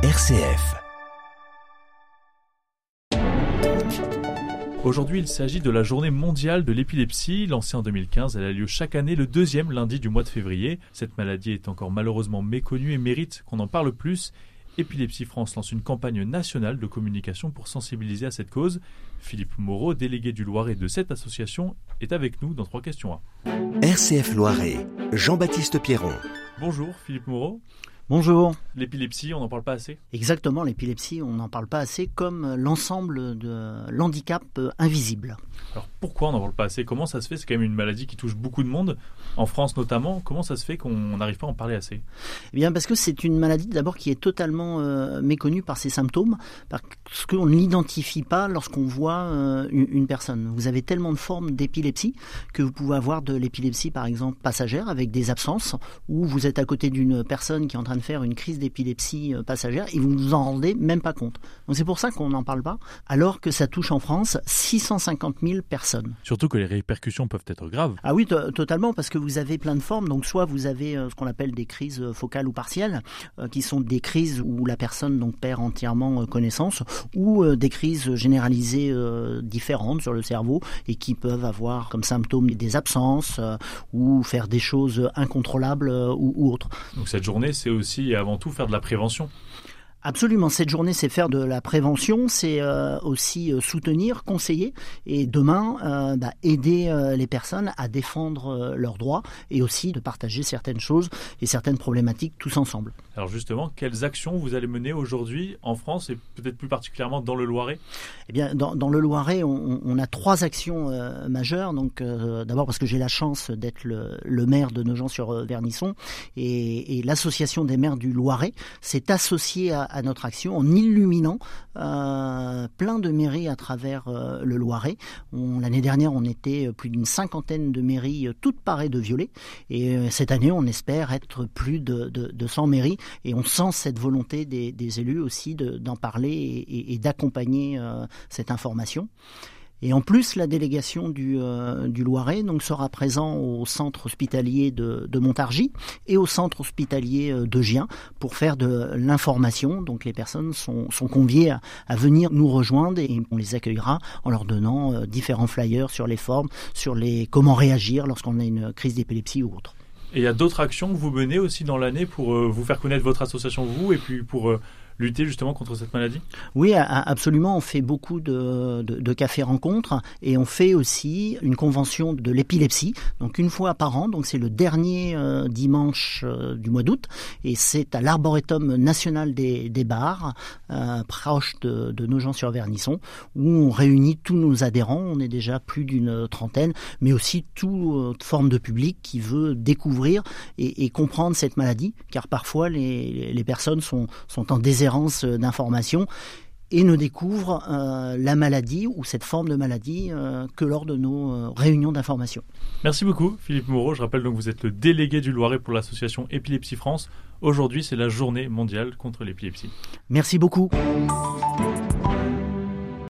RCF. Aujourd'hui, il s'agit de la journée mondiale de l'épilepsie. Lancée en 2015, elle a lieu chaque année le deuxième lundi du mois de février. Cette maladie est encore malheureusement méconnue et mérite qu'on en parle plus. Épilepsie France lance une campagne nationale de communication pour sensibiliser à cette cause. Philippe Moreau, délégué du Loiret de cette association, est avec nous dans trois questions RCF Loiret, Jean-Baptiste Pierron. Bonjour Philippe Moreau. Bonjour. L'épilepsie, on n'en parle pas assez Exactement, l'épilepsie, on n'en parle pas assez comme l'ensemble de l'handicap invisible. Alors pourquoi on n'en parle pas assez? Comment ça se fait? C'est quand même une maladie qui touche beaucoup de monde, en France notamment. Comment ça se fait qu'on n'arrive pas à en parler assez? Eh bien parce que c'est une maladie d'abord qui est totalement euh, méconnue par ses symptômes, parce qu'on ne l'identifie pas lorsqu'on voit euh, une personne. Vous avez tellement de formes d'épilepsie que vous pouvez avoir de l'épilepsie par exemple passagère avec des absences, ou vous êtes à côté d'une personne qui est en train de faire une crise d'épilepsie euh, passagère et vous ne vous en rendez même pas compte. Donc c'est pour ça qu'on n'en parle pas, alors que ça touche en France 650 000 personnes. Surtout que les répercussions peuvent être graves. Ah oui, totalement, parce que vous avez plein de formes. Donc soit vous avez euh, ce qu'on appelle des crises euh, focales ou partielles, qui sont des crises où la personne donc perd entièrement connaissance, ou des crises généralisées différentes sur le cerveau et qui peuvent avoir comme symptômes des absences ou faire des choses incontrôlables ou, ou autres. Donc cette journée, c'est aussi et avant tout faire de la prévention. Absolument, cette journée c'est faire de la prévention, c'est euh, aussi euh, soutenir, conseiller et demain euh, bah, aider les personnes à défendre leurs droits et aussi de partager certaines choses et certaines problématiques tous ensemble. Alors justement, quelles actions vous allez mener aujourd'hui en France et peut-être plus particulièrement dans le Loiret? Eh bien, dans, le Loiret, on, a trois actions majeures. Donc d'abord parce que j'ai la chance d'être le, maire de Nogent-sur-Vernisson et, et l'association des maires du Loiret s'est associée à à notre action en illuminant euh, plein de mairies à travers euh, le Loiret. L'année dernière, on était plus d'une cinquantaine de mairies, euh, toutes parées de violet. Et cette année, on espère être plus de, de, 100 mairies. Et on sent cette volonté des, élus aussi d'en parler et, et d'accompagner cette information. Et en plus, la délégation du, euh, du Loiret donc, sera présent au centre hospitalier de, Montargis et au centre hospitalier euh, de Gien pour faire de l'information. Donc les personnes sont, conviées à, à, venir nous rejoindre et on les accueillera en leur donnant euh, différents flyers sur les formes, sur les comment réagir lorsqu'on a une crise d'épilepsie ou autre. Et il y a d'autres actions que vous menez aussi dans l'année pour vous faire connaître votre association, vous, et puis pour lutter justement contre cette maladie? Oui, absolument. On fait beaucoup de, de, cafés-rencontres et on fait aussi une convention de l'épilepsie, donc une fois par an. C'est le dernier euh, dimanche euh, du mois d'août et c'est à l'Arboretum national des, bars, euh, proche de, de Nogent-sur-Vernisson, où on réunit tous nos adhérents. On est déjà plus d'une trentaine, mais aussi toute forme de public qui veut découvrir et, comprendre cette maladie, car parfois les, les personnes sont, sont en désert d'informations et ne découvrent euh, la maladie ou cette forme de maladie euh, que lors de nos euh, réunions d'information. Merci beaucoup Philippe Moreau. Je rappelle donc que vous êtes le délégué du Loiret pour l'association Épilepsie France. Aujourd'hui c'est la journée mondiale contre l'épilepsie. Merci beaucoup.